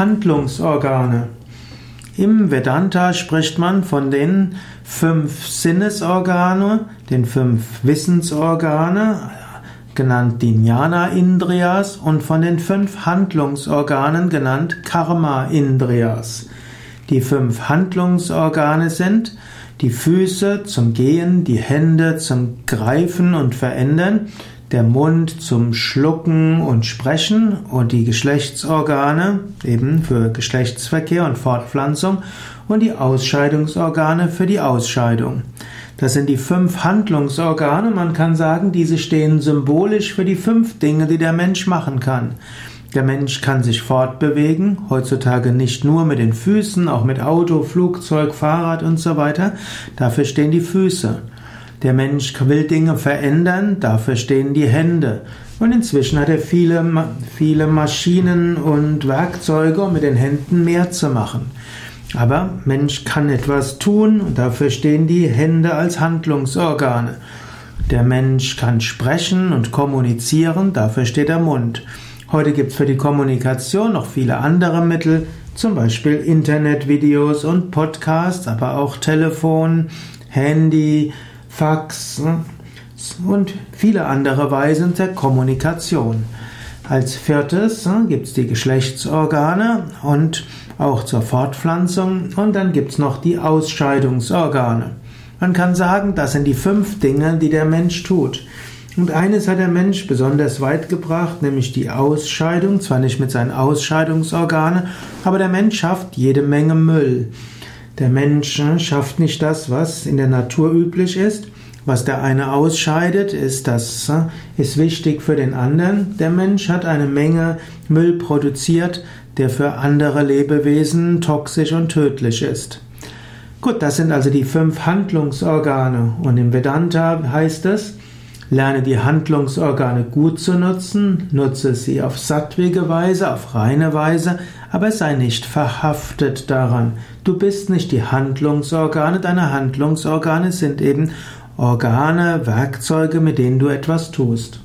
Handlungsorgane. Im Vedanta spricht man von den fünf Sinnesorgane, den fünf Wissensorgane, genannt die Jnana Indriyas, und von den fünf Handlungsorganen, genannt Karma Indriyas. Die fünf Handlungsorgane sind die Füße zum Gehen, die Hände zum Greifen und Verändern, der Mund zum Schlucken und Sprechen und die Geschlechtsorgane eben für Geschlechtsverkehr und Fortpflanzung und die Ausscheidungsorgane für die Ausscheidung. Das sind die fünf Handlungsorgane. Man kann sagen, diese stehen symbolisch für die fünf Dinge, die der Mensch machen kann. Der Mensch kann sich fortbewegen, heutzutage nicht nur mit den Füßen, auch mit Auto, Flugzeug, Fahrrad und so weiter. Dafür stehen die Füße. Der Mensch will Dinge verändern, dafür stehen die Hände. Und inzwischen hat er viele, viele Maschinen und Werkzeuge, um mit den Händen mehr zu machen. Aber Mensch kann etwas tun und dafür stehen die Hände als Handlungsorgane. Der Mensch kann sprechen und kommunizieren, dafür steht der Mund. Heute gibt es für die Kommunikation noch viele andere Mittel, zum Beispiel Internetvideos und Podcasts, aber auch Telefon, Handy, Fax ne? und viele andere Weisen der Kommunikation. Als viertes ne, gibt es die Geschlechtsorgane und auch zur Fortpflanzung und dann gibt es noch die Ausscheidungsorgane. Man kann sagen, das sind die fünf Dinge, die der Mensch tut. Und eines hat der Mensch besonders weit gebracht, nämlich die Ausscheidung, zwar nicht mit seinen Ausscheidungsorganen, aber der Mensch schafft jede Menge Müll. Der Mensch ne, schafft nicht das, was in der Natur üblich ist. Was der eine ausscheidet, ist das ne, ist wichtig für den anderen. Der Mensch hat eine Menge Müll produziert, der für andere Lebewesen toxisch und tödlich ist. Gut, das sind also die fünf Handlungsorgane. Und im Vedanta heißt es, Lerne die Handlungsorgane gut zu nutzen, nutze sie auf sattwige Weise, auf reine Weise, aber sei nicht verhaftet daran. Du bist nicht die Handlungsorgane, deine Handlungsorgane sind eben Organe, Werkzeuge, mit denen du etwas tust.